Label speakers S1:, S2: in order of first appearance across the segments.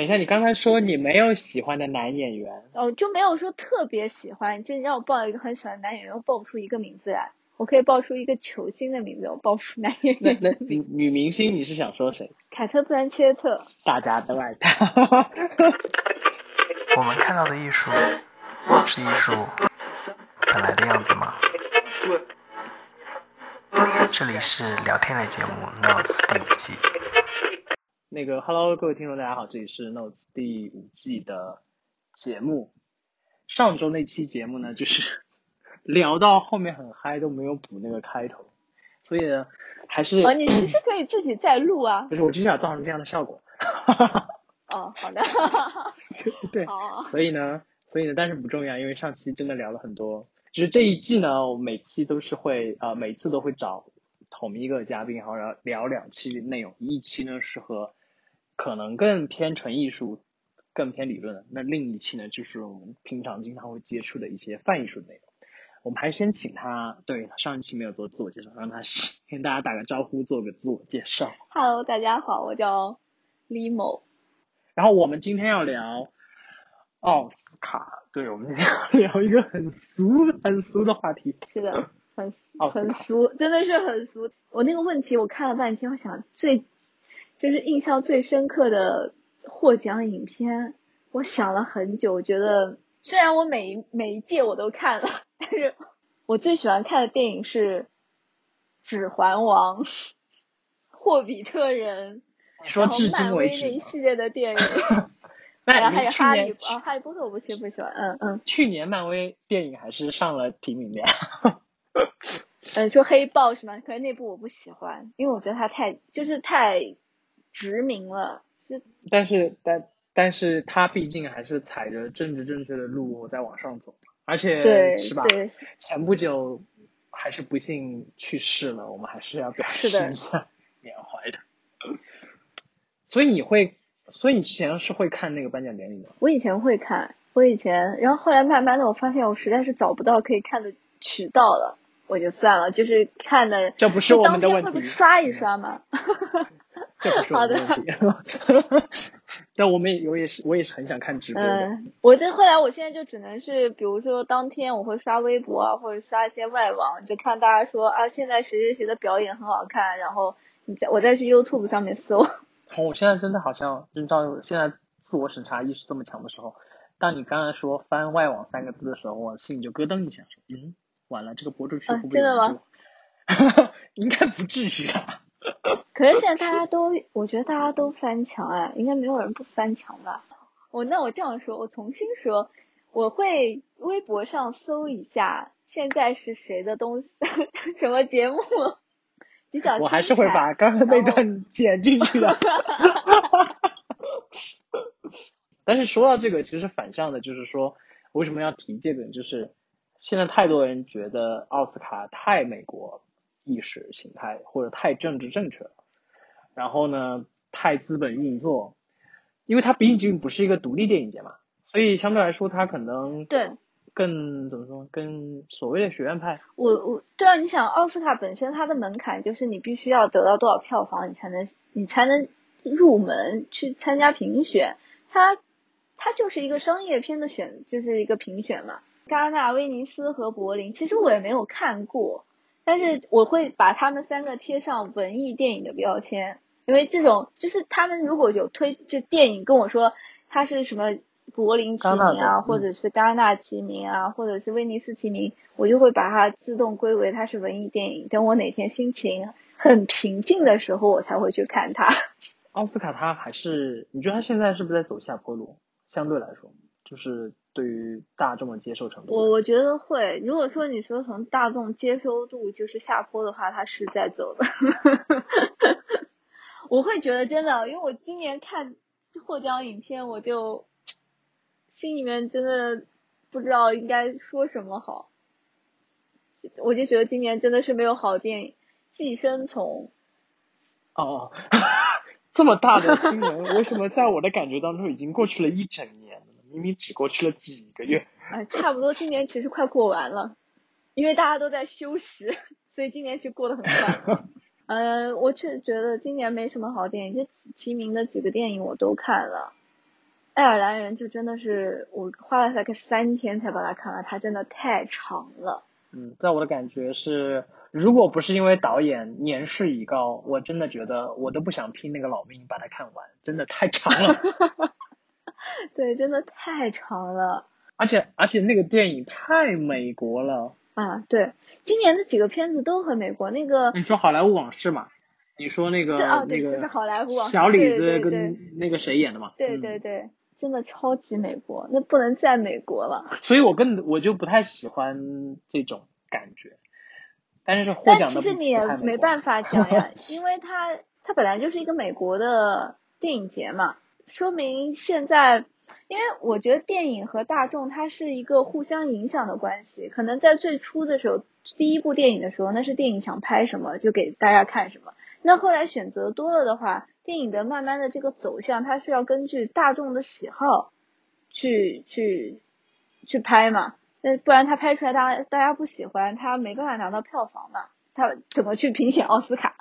S1: 等一下，你刚才说你没有喜欢的男演员，
S2: 哦，就没有说特别喜欢，就你让我报一个很喜欢的男演员，我报不出一个名字来。我可以报出一个球星的名字，我报出男演员。
S1: 那那女女明星你是想说谁？
S2: 凯特·布兰切特。
S1: 大家都爱她。
S3: 我们看到的艺术是艺术本来的样子吗？这里是聊天类节目《Notes》第五季。
S1: 那个，Hello，各位听众，大家好，这里是《Notes》第五季的节目。上周那期节目呢，就是。聊到后面很嗨都没有补那个开头，所以呢，还是
S2: 哦，你其实可以自己再录啊。
S1: 不是，我就想造成这样的效果。
S2: 哦，好的。
S1: 对 对。哦。所以呢，所以呢，但是不重要，因为上期真的聊了很多。就是这一季呢，我每期都是会呃，每次都会找同一个嘉宾，然后聊聊两期内容。一期呢是和可能更偏纯艺术、更偏理论的，那另一期呢就是我们平常经常会接触的一些泛艺术的内容。我们还先请他，对他上一期没有做自我介绍，让他跟大家打个招呼，做个自我介绍。
S2: Hello，大家好，我叫 Limo。
S1: 然后我们今天要聊奥斯卡，对，我们今天要聊一个很俗、很俗的话题。
S2: 是的，很俗很俗，真的是很俗。我那个问题我看了半天，我想最就是印象最深刻的获奖影片，我想了很久，我觉得虽然我每一每一届我都看了。但是我最喜欢看的电影是《指环王》《霍比特人》，
S1: 然后
S2: 漫威那一系列的电影，然后还有哈利啊，哈利波特我不喜不喜欢，嗯嗯。
S1: 去年漫威电影还是上了提名的。
S2: 嗯，说黑豹是吗？可是那部我不喜欢，因为我觉得它太就是太殖民了。
S1: 但是但但是他毕竟还是踩着政治正确的路在往上走。而且是吧？前不久还是不幸去世了，我们还是要表示一下缅怀的。所以你会，所以你以前是会看那个颁奖典礼的？
S2: 我以前会看，我以前，然后后来慢慢的，我发现我实在是找不到可以看的渠道了，我就算了，就是看的。
S1: 这不是我们的问题。
S2: 刷一刷吗？
S1: 这不是我的问题。但我们也我也是我也是很想看直播的。
S2: 嗯，我这后来我现在就只能是，比如说当天我会刷微博啊，或者刷一些外网，就看大家说啊，现在谁谁谁的表演很好看，然后你再我再去 YouTube 上面搜。
S1: 我现在真的好像，就照现在自我审查意识这么强的时候，当你刚才说翻外网三个字的时候，我心里就咯噔一下，说嗯，完了，这个博主去会不会？
S2: 真的吗？
S1: 应该不至于啊。
S2: 可是现在大家都，我觉得大家都翻墙哎，应该没有人不翻墙吧？我那我这样说，我重新说，我会微博上搜一下，现在是谁的东西，什么节目比较？
S1: 我还是会把刚才那段剪进去的。但是说到这个，其实反向的，就是说为什么要提这个？就是现在太多人觉得奥斯卡太美国。意识形态或者太政治正确了，然后呢，太资本运作，因为它毕竟不是一个独立电影节嘛，所以相对来说，它可能
S2: 对
S1: 更怎么说，跟所谓的学院派。
S2: 我我对啊，你想奥斯卡本身它的门槛就是你必须要得到多少票房，你才能你才能入门去参加评选，它它就是一个商业片的选，就是一个评选嘛。戛纳、威尼斯和柏林，其实我也没有看过。但是我会把他们三个贴上文艺电影的标签，因为这种就是他们如果有推就电影跟我说它是什么柏林提名啊，或者是戛纳提名啊，或者是威尼斯提名，我就会把它自动归为它是文艺电影。等我哪天心情很平静的时候，我才会去看它。
S1: 奥斯卡它还是你觉得它现在是不是在走下坡路？相对来说，就是。对于大众的接受程度，
S2: 我我觉得会。如果说你说从大众接收度就是下坡的话，它是在走的。我会觉得真的，因为我今年看获奖影片，我就心里面真的不知道应该说什么好。我就觉得今年真的是没有好电影，《寄生虫》。
S1: 哦，这么大的新闻，为什么在我的感觉当中已经过去了一整年了？明明只过去了几个月，
S2: 啊，差不多今年其实快过完了，因为大家都在休息，所以今年其实过得很快。呃，我确实觉得今年没什么好电影，就提名的几个电影我都看了，爱尔兰人就真的是我花了大概三天才把它看完，它真的太长了。
S1: 嗯，在我的感觉是，如果不是因为导演年事已高，我真的觉得我都不想拼那个老命把它看完，真的太长了。
S2: 对，真的太长了。
S1: 而且而且那个电影太美国了。
S2: 啊，对，今年的几个片子都很美国。那个
S1: 你说《好莱坞往事》嘛？你说那个
S2: 那
S1: 个
S2: 好莱坞
S1: 小李子跟那个谁演的嘛？
S2: 对对对，真的超级美国，那不能再美国了。
S1: 所以我更我就不太喜欢这种感觉。但是获奖的
S2: 其实你也没办法讲呀，因为它它本来就是一个美国的电影节嘛，说明现在。因为我觉得电影和大众它是一个互相影响的关系，可能在最初的时候，第一部电影的时候，那是电影想拍什么就给大家看什么。那后来选择多了的话，电影的慢慢的这个走向，它是要根据大众的喜好去去去拍嘛。那不然他拍出来，大家大家不喜欢，他没办法拿到票房嘛，他怎么去评选奥斯卡？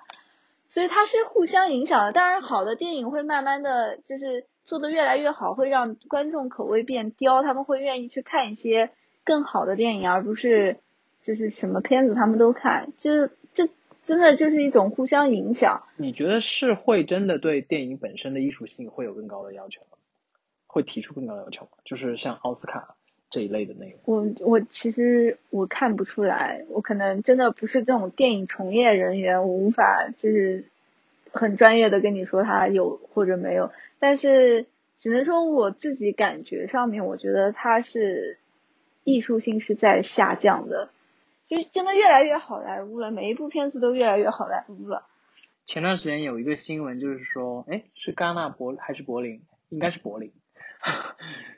S2: 所以它是互相影响的。当然，好的电影会慢慢的就是。做的越来越好，会让观众口味变刁，他们会愿意去看一些更好的电影，而不是就是什么片子他们都看，就是这真的就是一种互相影响。
S1: 你觉得是会真的对电影本身的艺术性会有更高的要求吗？会提出更高的要求吗？就是像奥斯卡这一类的内容。
S2: 我我其实我看不出来，我可能真的不是这种电影从业人员，我无法就是很专业的跟你说他有或者没有。但是只能说我自己感觉上面，我觉得它是艺术性是在下降的，就是真的越来越好莱坞了，每一部片子都越来越好莱坞了。
S1: 前段时间有一个新闻，就是说，哎，是戛纳柏还是柏林？应该是柏林，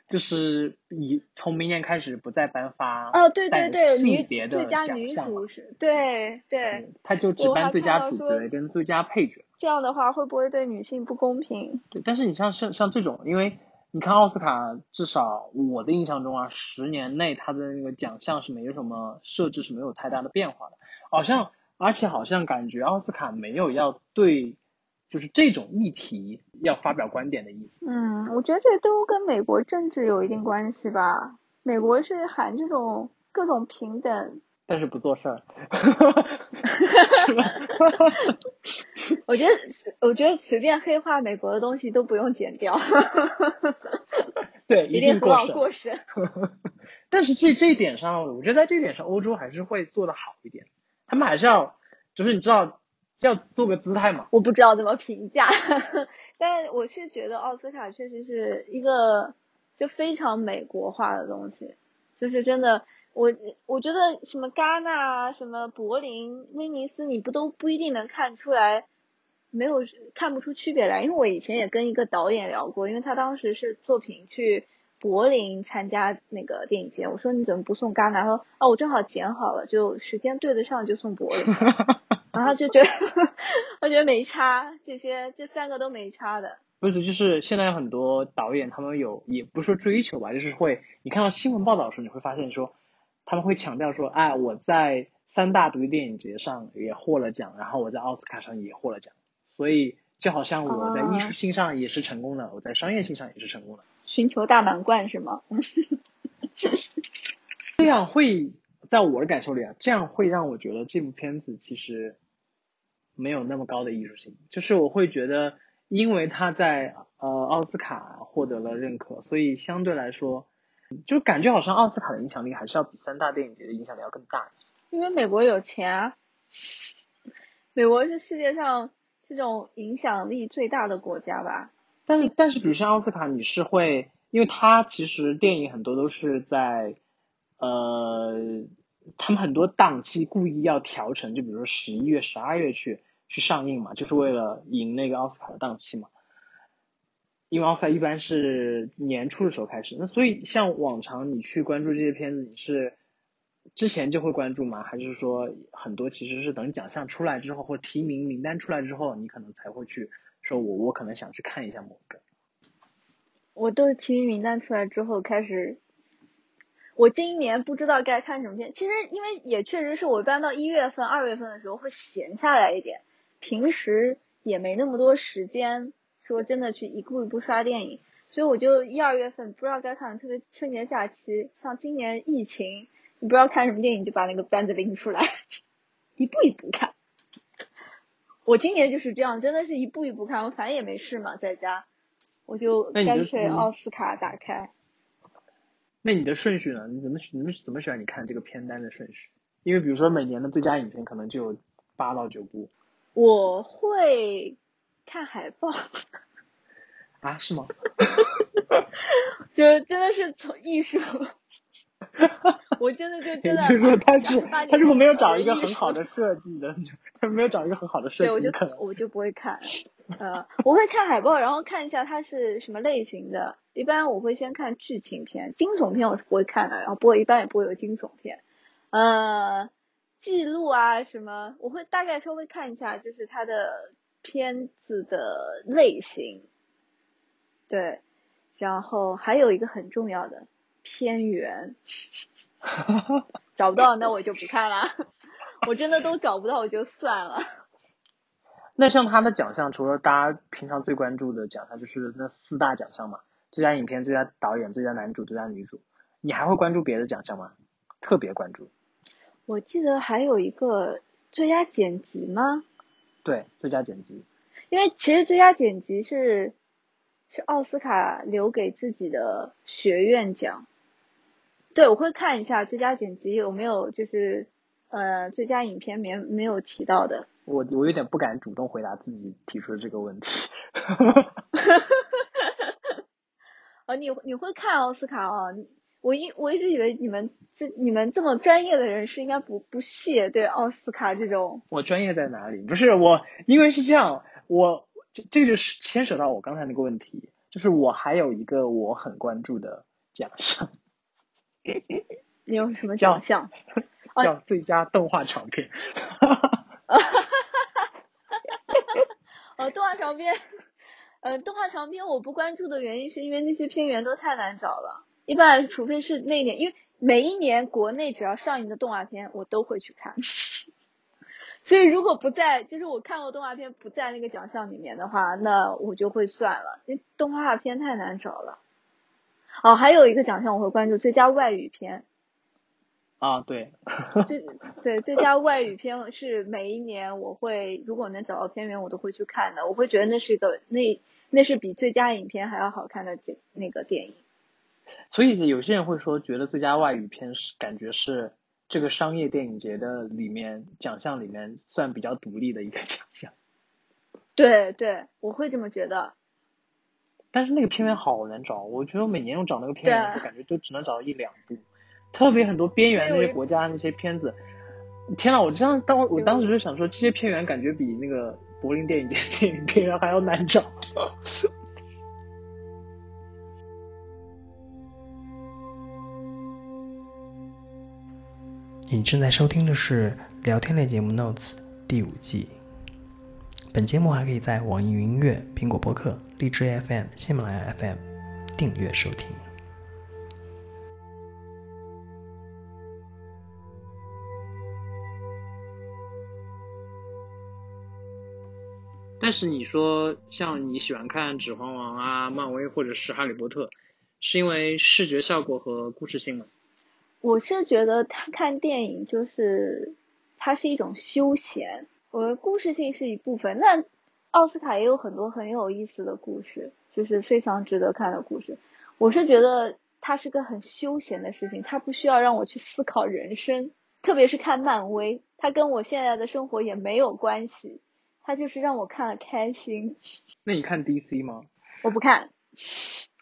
S1: 就是以从明年开始不再颁发
S2: 哦，对对对，
S1: 性别的
S2: 奖项是，对对，
S1: 他就只颁最佳主角跟最佳配角。
S2: 这样的话会不会对女性不公平？
S1: 对，但是你像像像这种，因为你看奥斯卡，至少我的印象中啊，十年内他的那个奖项是没有什么设置，是没有太大的变化的。好像而且好像感觉奥斯卡没有要对就是这种议题要发表观点的意思。
S2: 嗯，我觉得这都跟美国政治有一定关系吧。美国是喊这种各种平等。
S1: 但是不做事儿，
S2: 我觉得，我觉得随便黑化美国的东西都不用剪掉。
S1: 对，
S2: 一
S1: 定
S2: 过审。过审。
S1: 但是这这一点上，我觉得在这一点上，欧洲还是会做的好一点。他们还是要，就是你知道，要做个姿态嘛。
S2: 我不知道怎么评价，但我是觉得奥斯卡确实是一个就非常美国化的东西，就是真的。我我觉得什么戛纳、什么柏林、威尼斯，你不都不一定能看出来，没有看不出区别来。因为我以前也跟一个导演聊过，因为他当时是作品去柏林参加那个电影节，我说你怎么不送戛纳？他说哦，我正好剪好了，就时间对得上就送柏林。然后就觉得 我觉得没差，这些这三个都没差的。
S1: 不是，就是现在有很多导演，他们有也不是说追求吧，就是会你看到新闻报道的时候，你会发现说。他们会强调说，哎，我在三大独立电影节上也获了奖，然后我在奥斯卡上也获了奖，所以就好像我在艺术性上也是成功的，我在商业性上也是成功的。
S2: 寻求大满贯是吗？
S1: 这样会在我的感受里啊，这样会让我觉得这部片子其实没有那么高的艺术性，就是我会觉得，因为他在呃奥斯卡获得了认可，所以相对来说。就感觉好像奥斯卡的影响力还是要比三大电影节的影响力要更大一些。
S2: 因为美国有钱啊，美国是世界上这种影响力最大的国家吧。
S1: 但是但是，比如像奥斯卡，你是会，因为它其实电影很多都是在，呃，他们很多档期故意要调成，就比如说十一月、十二月去去上映嘛，就是为了赢那个奥斯卡的档期嘛。因为奥赛一般是年初的时候开始，那所以像往常你去关注这些片子，你是之前就会关注吗？还是说很多其实是等奖项出来之后，或提名名单出来之后，你可能才会去说，我我可能想去看一下某个。
S2: 我都是提名名单出来之后开始，我今年不知道该看什么片。其实因为也确实是我一般到一月份、二月份的时候会闲下来一点，平时也没那么多时间。说真的，去一步一步刷电影，所以我就一二月份不知道该看，特别春节假期，像今年疫情，你不知道看什么电影，就把那个单子拎出来，一步一步看。我今年就是这样，真的是一步一步看，我反正也没事嘛，在家，我就干脆奥斯卡打开。
S1: 那你的顺序呢？你怎么你们怎么选？你看这个片单的顺序？因为比如说每年的最佳影片可能就有八到九部。
S2: 我会看海报。
S1: 啊？是吗？
S2: 就真的是从艺术。我真的就真的。
S1: 就是说他是他如果没有找一个很好的设计的，他没有找一个很好的设计，
S2: 对，我就我就不会看。呃，我会看海报，然后看一下它是什么类型的。一般我会先看剧情片，惊悚片我是不会看的，然后不过一般也不会有惊悚片。呃，记录啊什么，我会大概稍微看一下，就是它的片子的类型。对，然后还有一个很重要的片源，找不到那我就不看了。我真的都找不到，我就算了。
S1: 那像他的奖项，除了大家平常最关注的奖项，就是那四大奖项嘛，最佳影片、最佳导演、最佳男主、最佳女主，你还会关注别的奖项吗？特别关注？
S2: 我记得还有一个最佳剪辑吗？
S1: 对，最佳剪辑。
S2: 因为其实最佳剪辑是是奥斯卡留给自己的学院奖。对，我会看一下最佳剪辑有没有就是呃最佳影片没没有提到的。
S1: 我我有点不敢主动回答自己提出的这个问题。
S2: 哦，你你会看奥斯卡啊？我一我一直以为你们这你们这么专业的人士应该不不屑对奥斯卡这种。
S1: 我专业在哪里？不是我，因为是这样，我这这个就是牵扯到我刚才那个问题，就是我还有一个我很关注的奖项。
S2: 你有什么奖项？
S1: 叫最佳动画长片。
S2: 呃！动画长片，呃，动画长片我不关注的原因是因为那些片源都太难找了。一般，除非是那年，因为每一年国内只要上映的动画片，我都会去看。所以如果不在，就是我看过动画片不在那个奖项里面的话，那我就会算了，因为动画片太难找了。哦，还有一个奖项我会关注最佳外语片。
S1: 啊，对，
S2: 最对最佳外语片是每一年我会如果能找到片源我都会去看的，我会觉得那是一个那那是比最佳影片还要好看的电那个电影。
S1: 所以有些人会说，觉得最佳外语片是感觉是这个商业电影节的里面奖项里面算比较独立的一个 奖项。
S2: 对对，我会这么觉得。
S1: 但是那个片源好难找，我觉得我每年我找那个片源，感觉就只能找到一两部。特别很多边缘那些国家那些片子，天呐，我这样当我当时就想说，这些片源感觉比那个柏林电影节电影 片源还要难找。
S3: 你正在收听的是聊天类节目《Notes》第五季。本节目还可以在网易云音乐、苹果播客、荔枝 FM、喜马拉雅 FM 订阅收听。
S1: 但是你说像你喜欢看《指环王》啊、漫威或者是《哈利波特》，是因为视觉效果和故事性吗？
S2: 我是觉得他看电影就是它是一种休闲，我的故事性是一部分。那奥斯卡也有很多很有意思的故事，就是非常值得看的故事。我是觉得它是个很休闲的事情，它不需要让我去思考人生，特别是看漫威，它跟我现在的生活也没有关系。他就是让我看了开心。
S1: 那你看 DC 吗？
S2: 我不看，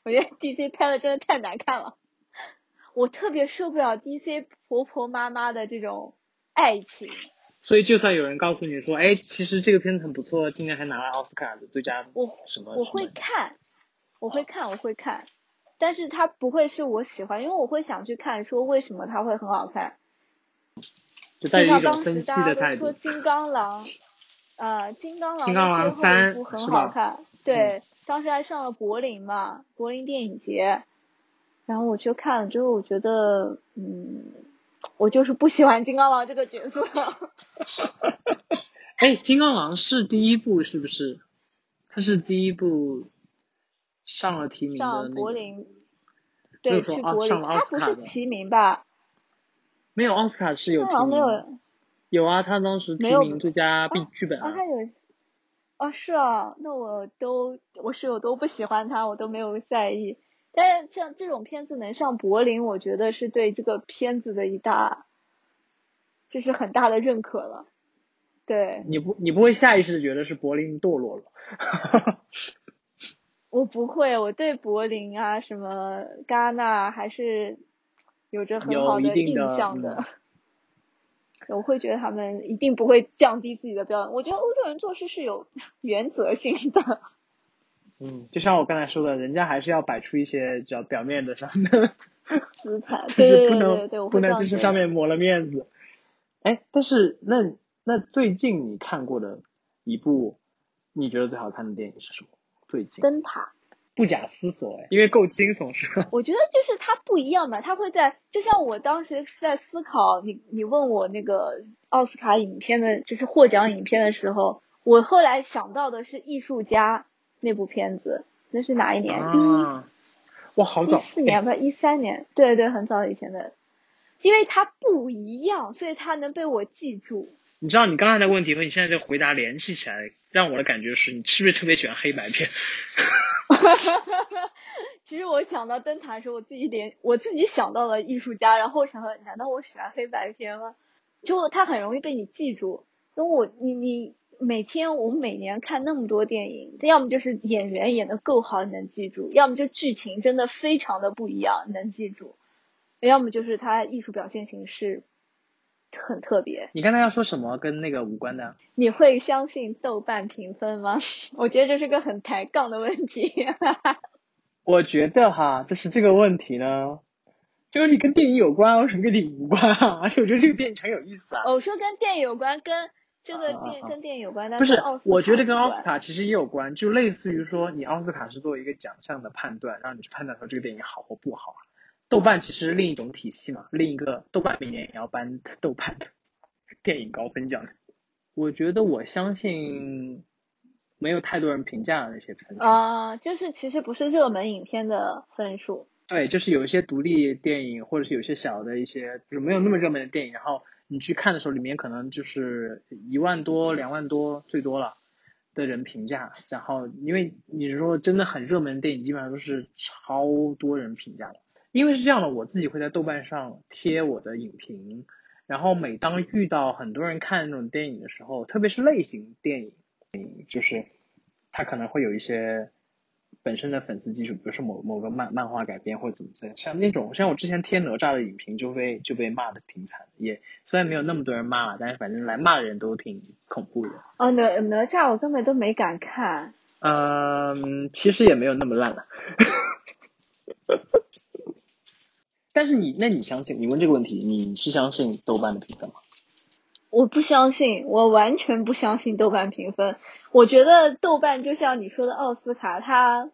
S2: 我觉得 DC 拍的真的太难看了。我特别受不了 DC 婆婆妈妈的这种爱情。
S1: 所以就算有人告诉你说，哎，其实这个片子很不错，今年还拿了奥斯卡的最佳
S2: 我
S1: 什么？
S2: 我会看，我会看，我会看，但是它不会是我喜欢，因为我会想去看，说为什么它会很好看。
S1: 就带着一种分析的态
S2: 度。说金刚狼。呃，金刚狼
S1: 金刚狼三
S2: 很好看，对，当时还上了柏林嘛，柏林电影节，然后我去看了之后，我觉得，嗯，我就是不喜欢金刚狼这个角色。
S1: 哎，金刚狼是第一部是不是？它是第一部上了提名的
S2: 上柏林，对，去
S1: 柏林，他
S2: 不是提名吧？
S1: 没有奥斯卡是有提名，
S2: 没有，
S1: 有啊，他当时提名最佳剧剧本
S2: 啊，他有，哦是啊，那我都我室友都不喜欢他，我都没有在意。但是像这种片子能上柏林，我觉得是对这个片子的一大，就是很大的认可了。对，
S1: 你不你不会下意识的觉得是柏林堕落了？
S2: 我不会，我对柏林啊什么戛纳还是有着很好的印象的。我会觉得他们一定不会降低自己的标准。我觉得欧洲人做事是有 原则性的。
S1: 嗯，就像我刚才说的，人家还是要摆出一些叫表面的上的
S2: 姿态，
S1: 就是
S2: 不能
S1: 不能就是上面抹了面子。哎，但是那那最近你看过的一部你觉得最好看的电影是什么？最近
S2: 灯塔，
S1: 不假思索哎，因为够惊悚是吧？
S2: 我觉得就是它不一样嘛，它会在就像我当时是在思考你你问我那个奥斯卡影片的就是获奖影片的时候，我后来想到的是艺术家。那部片子那是哪一年？
S1: 啊，哇，好早，
S2: 一四年吧，一三年，对对，很早以前的，因为它不一样，所以它能被我记住。
S1: 你知道你刚才的问题和你现在这个回答联系起来，让我的感觉是你是不是特别喜欢黑白片？
S2: 哈哈哈其实我想到灯塔的时候，我自己连我自己想到了艺术家，然后想说，难道我喜欢黑白片吗？就它很容易被你记住，因为我你你。每天我们每年看那么多电影，要么就是演员演的够好你能记住，要么就剧情真的非常的不一样能记住，要么就是它艺术表现形式很特别。
S1: 你刚才要说什么跟那个无关的？
S2: 你会相信豆瓣评分吗？我觉得这是个很抬杠的问题。
S1: 我觉得哈，就是这个问题呢，就是你跟电影有关，为什么跟你无关啊？而 且我觉得这个电影很有意思啊。
S2: 我说跟电影有关，跟。这个电跟电影有关，
S1: 不是？我觉得跟
S2: 奥
S1: 斯卡其实也有关，就类似于说，你奥斯卡是作为一个奖项的判断，让你去判断说这个电影好或不好。豆瓣其实是另一种体系嘛，另一个豆瓣明年也要颁豆瓣的 电影高分奖。我觉得我相信没有太多人评价的那些分数
S2: 啊，就是其实不是热门影片的分数。
S1: 对，就是有一些独立电影，或者是有些小的一些，就是没有那么热门的电影，然后。你去看的时候，里面可能就是一万多、两万多最多了的人评价，然后因为你说真的很热门的电影，基本上都是超多人评价的。因为是这样的，我自己会在豆瓣上贴我的影评，然后每当遇到很多人看那种电影的时候，特别是类型电影，就是他可能会有一些。本身的粉丝基础，比如说某某个漫漫画改编或者怎么样，像那种像我之前贴哪吒的影评就被就被骂的挺惨，也虽然没有那么多人骂，但是反正来骂的人都挺恐怖的。
S2: 哦，哪哪吒我根本都没敢看。
S1: 嗯，其实也没有那么烂了。但是你，那你相信？你问这个问题，你是相信豆瓣的评分吗？
S2: 我不相信，我完全不相信豆瓣评分。我觉得豆瓣就像你说的奥斯卡，它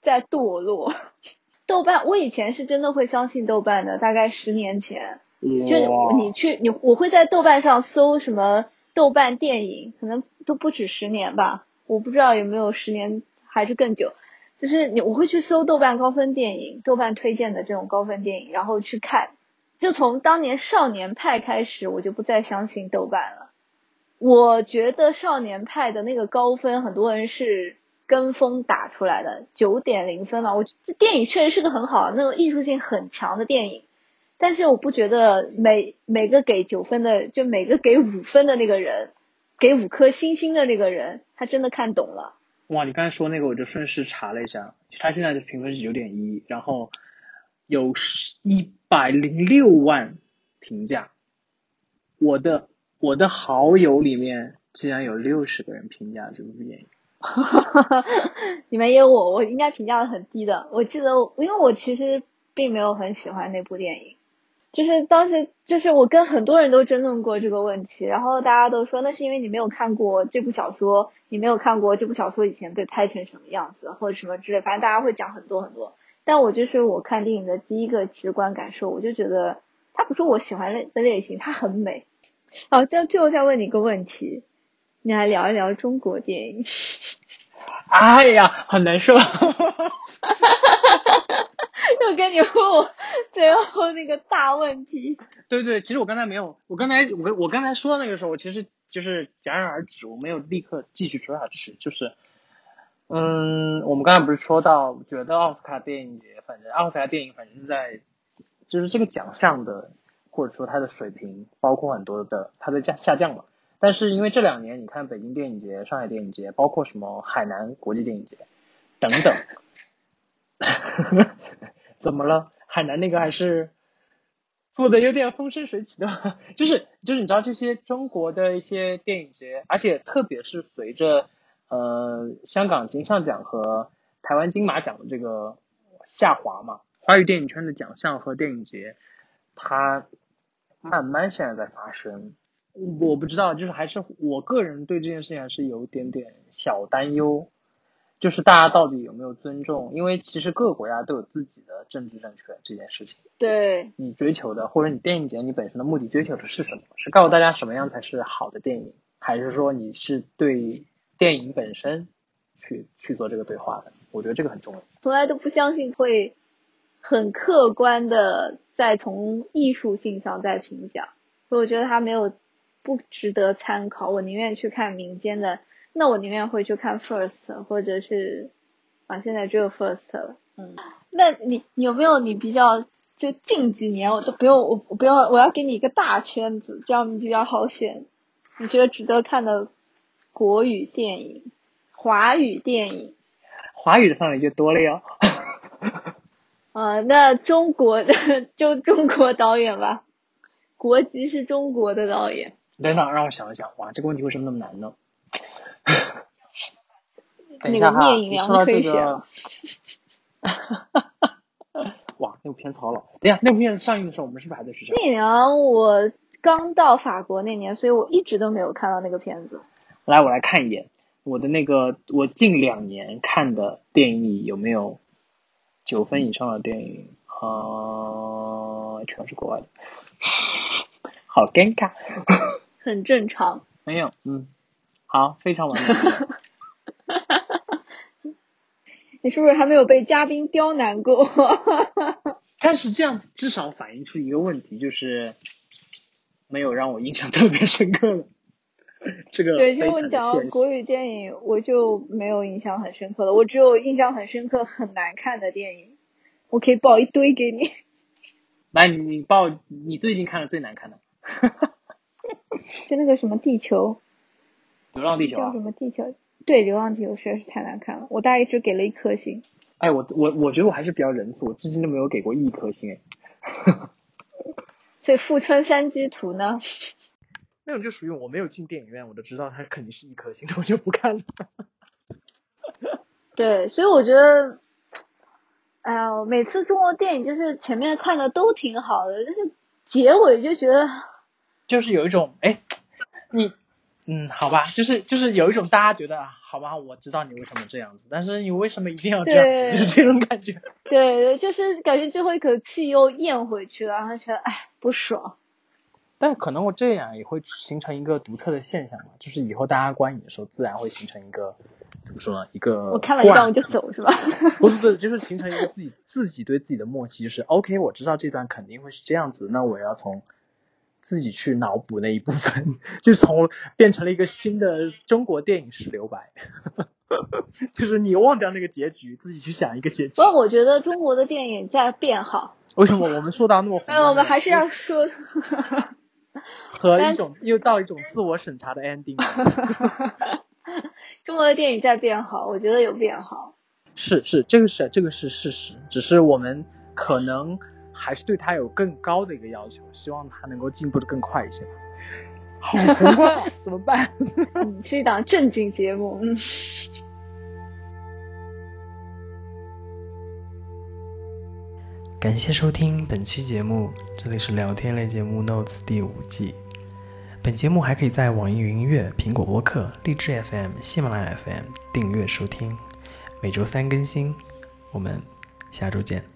S2: 在堕落。豆瓣，我以前是真的会相信豆瓣的，大概十年前，就你去你我会在豆瓣上搜什么豆瓣电影，可能都不止十年吧，我不知道有没有十年还是更久。就是你我会去搜豆瓣高分电影，豆瓣推荐的这种高分电影，然后去看。就从当年少年派开始，我就不再相信豆瓣了。我觉得少年派的那个高分，很多人是跟风打出来的，九点零分嘛。我这电影确实是个很好、那种艺术性很强的电影，但是我不觉得每每个给九分的，就每个给五分的那个人，给五颗星星的那个人，他真的看懂了。
S1: 哇，你刚才说那个，我就顺势查了一下，他现在的评分是九点一，然后。有一百零六万评价，我的我的好友里面竟然有六十个人评价这部电影，
S2: 里面也有我，我应该评价的很低的。我记得，因为我其实并没有很喜欢那部电影，就是当时就是我跟很多人都争论过这个问题，然后大家都说那是因为你没有看过这部小说，你没有看过这部小说以前被拍成什么样子，或者什么之类，反正大家会讲很多很多。但我就是我看电影的第一个直观感受，我就觉得它不是我喜欢的类型，它很美。好，就最后再问你一个问题，你来聊一聊中国电影。
S1: 哎呀，很难受。又
S2: 跟你问我最后那个大问题。
S1: 对对，其实我刚才没有，我刚才我我刚才说那个时候，我其实就是戛然而止，我没有立刻继续说下去。就是，嗯，我们刚才不是说到，觉得奥斯卡电影节，反正奥斯卡电影，反正在就是这个奖项的，或者说它的水平，包括很多的它在降下降嘛。但是因为这两年，你看北京电影节、上海电影节，包括什么海南国际电影节等等，怎么了？海南那个还是做的有点风生水起的，就是就是你知道这些中国的一些电影节，而且特别是随着呃香港金像奖和台湾金马奖的这个下滑嘛，华语电影圈的奖项和电影节，它慢慢现在在发生。我不知道，就是还是我个人对这件事情还是有点点小担忧，就是大家到底有没有尊重？因为其实各个国家都有自己的政治正确这件事情。
S2: 对，
S1: 你追求的或者你电影节你本身的目的追求的是什么？是告诉大家什么样才是好的电影，还是说你是对电影本身去去做这个对话的？我觉得这个很重要。
S2: 从来都不相信会很客观的再从艺术性上再评价，所以我觉得他没有。不值得参考，我宁愿去看民间的，那我宁愿会去看 First，或者是啊，现在只有 First 了。嗯，那你有没有你比较就近几年我都不用我我不用我要给你一个大圈子，这样你就比较好选。你觉得值得看的国语电影、华语电影？
S1: 华语的范围就多了哟。
S2: 啊，那中国的就中国导演吧，国籍是中国的导演。
S1: 等等，让我想一想，哇，这个问题为什么那么难呢？等
S2: 一下哈，你
S1: 说到这个，哇，那部片子好老。等下，那部片子上映的时候，我们是不是还在学校？
S2: 聂隐娘，我刚到法国那年，所以我一直都没有看到那个片子。
S1: 来，我来看一眼我的那个，我近两年看的电影里有没有九分以上的电影？啊，全是国外的，好尴尬。
S2: 很正常，
S1: 没有，嗯，好，非常完美。
S2: 你是不是还没有被嘉宾刁难过？
S1: 但是这样至少反映出一个问题，就是没有让我印象特别深刻的这个。
S2: 对，其实我讲到国语电影，我就没有印象很深刻的，我只有印象很深刻很难看的电影，我可以报一堆给你。
S1: 来，你你报你最近看的最难看的。
S2: 就那个什么地球，
S1: 流浪地球
S2: 叫什么地球？对，流浪地球实在是太难看了，我大概只给了一颗星。
S1: 哎，我我我觉得我还是比较仁慈，我至今都没有给过一颗星哎。
S2: 所以富春山居图呢？
S1: 那种就属于我没有进电影院，我都知道它肯定是一颗星，我就不看了。
S2: 对，所以我觉得，哎呀，每次中国电影就是前面看的都挺好的，但是结尾就觉得。
S1: 就是有一种哎，你嗯，好吧，就是就是有一种大家觉得好吧，我知道你为什么这样子，但是你为什么一定要这样？就 是这种感觉。
S2: 对，就是感觉最后一口气又咽回去了，然后觉得哎不爽。
S1: 但可能我这样也会形成一个独特的现象嘛，就是以后大家观影的时候，自然会形成一个怎么说呢？一个
S2: 我看了一段我就走是吧？
S1: 不是不是，就是形成一个自己自己对自己的默契，就是 OK，我知道这段肯定会是这样子，那我要从。自己去脑补那一部分，就从变成了一个新的中国电影史留白，就是你忘掉那个结局，自己去想一个结局。
S2: 不，我觉得中国的电影在变好。
S1: 为什么我们说到那么？
S2: 哎，我们还是要说
S1: 和一种又到一种自我审查的 ending。
S2: 中国的电影在变好，我觉得有变好。
S1: 是是，这个是这个是事实，只是我们可能。还是对他有更高的一个要求，希望他能够进步的更快一些。好宏观，怎么办？
S2: 嗯，是一档正经节目。嗯。
S3: 感谢收听本期节目，这里是聊天类节目《Notes》第五季。本节目还可以在网易云音乐、苹果播客、荔枝 FM、喜马拉雅 FM 订阅收听，每周三更新。我们下周见。